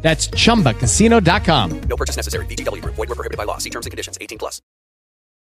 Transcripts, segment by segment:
That's chumbacasino.com. No purchase necessary. VGW Group. Void were prohibited by law. See terms and conditions. 18 plus.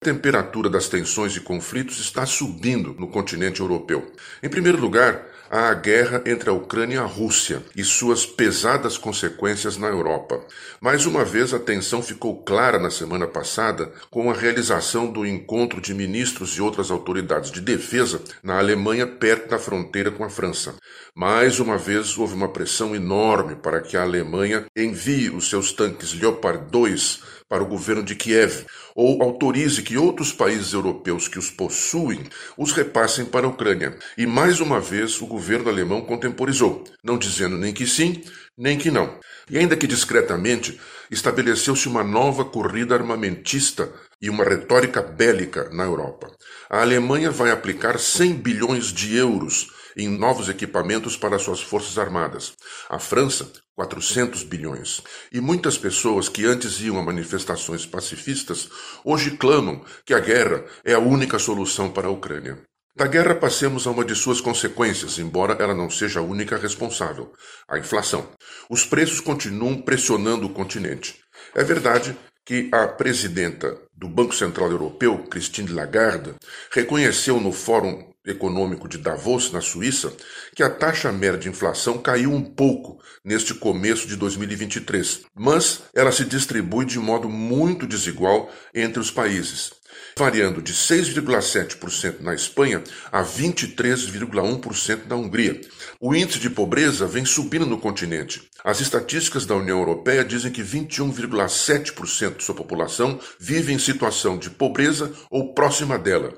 A temperatura das tensões e conflitos está subindo no continente europeu. Em primeiro lugar, a guerra entre a Ucrânia e a Rússia e suas pesadas consequências na Europa. Mais uma vez, a tensão ficou clara na semana passada com a realização do encontro de ministros e outras autoridades de defesa na Alemanha, perto da fronteira com a França. Mais uma vez, houve uma pressão enorme para que a Alemanha envie os seus tanques Leopard 2 para o governo de Kiev, ou autorize que outros países europeus que os possuem os repassem para a Ucrânia. E mais uma vez o governo alemão contemporizou, não dizendo nem que sim, nem que não. E ainda que discretamente, estabeleceu-se uma nova corrida armamentista e uma retórica bélica na Europa. A Alemanha vai aplicar 100 bilhões de euros em novos equipamentos para suas forças armadas. A França, 400 bilhões. E muitas pessoas que antes iam a manifestações pacifistas hoje clamam que a guerra é a única solução para a Ucrânia. Da guerra passemos a uma de suas consequências, embora ela não seja a única responsável: a inflação. Os preços continuam pressionando o continente. É verdade que a presidenta do Banco Central Europeu, Christine Lagarde, reconheceu no Fórum Econômico de Davos, na Suíça, que a taxa média de inflação caiu um pouco neste começo de 2023, mas ela se distribui de modo muito desigual entre os países, variando de 6,7% na Espanha a 23,1% na Hungria. O índice de pobreza vem subindo no continente. As estatísticas da União Europeia dizem que 21,7% de sua população vive em situação de pobreza ou próxima dela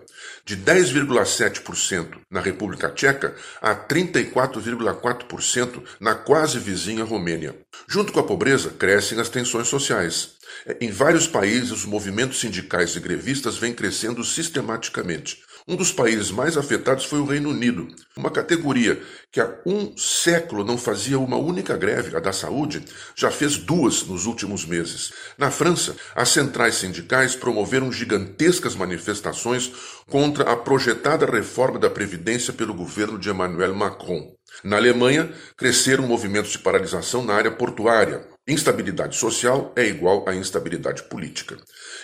de 10,7% na República Tcheca a 34,4% na quase vizinha Romênia. Junto com a pobreza, crescem as tensões sociais. Em vários países, os movimentos sindicais e grevistas vêm crescendo sistematicamente. Um dos países mais afetados foi o Reino Unido. Uma categoria que há um século não fazia uma única greve, a da saúde, já fez duas nos últimos meses. Na França, as centrais sindicais promoveram gigantescas manifestações contra a projetada reforma da Previdência pelo governo de Emmanuel Macron. Na Alemanha, cresceram movimentos de paralisação na área portuária. Instabilidade social é igual a instabilidade política.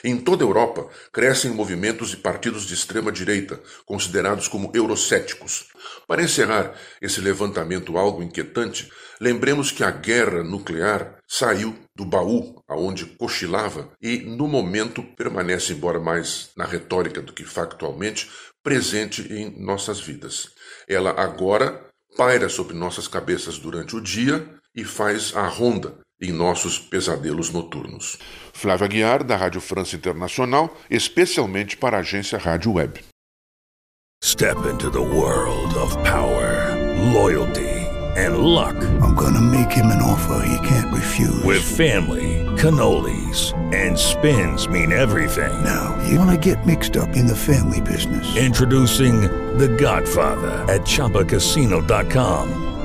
Em toda a Europa, crescem movimentos e partidos de extrema direita, considerados como eurocéticos. Para encerrar esse levantamento algo inquietante, lembremos que a guerra nuclear saiu do baú aonde cochilava e, no momento, permanece, embora mais na retórica do que factualmente, presente em nossas vidas. Ela agora paira sobre nossas cabeças durante o dia e faz a ronda em nossos pesadelos noturnos. Flávia Guiar, da Rádio França Internacional, especialmente para a agência Rádio Web. Step into the world of power, loyalty and luck. I'm gonna make him an offer he can't refuse. With family, cannolis and spins mean everything. Now, you wanna get mixed up in the family business. Introducing The Godfather at ChumbaCasino.com.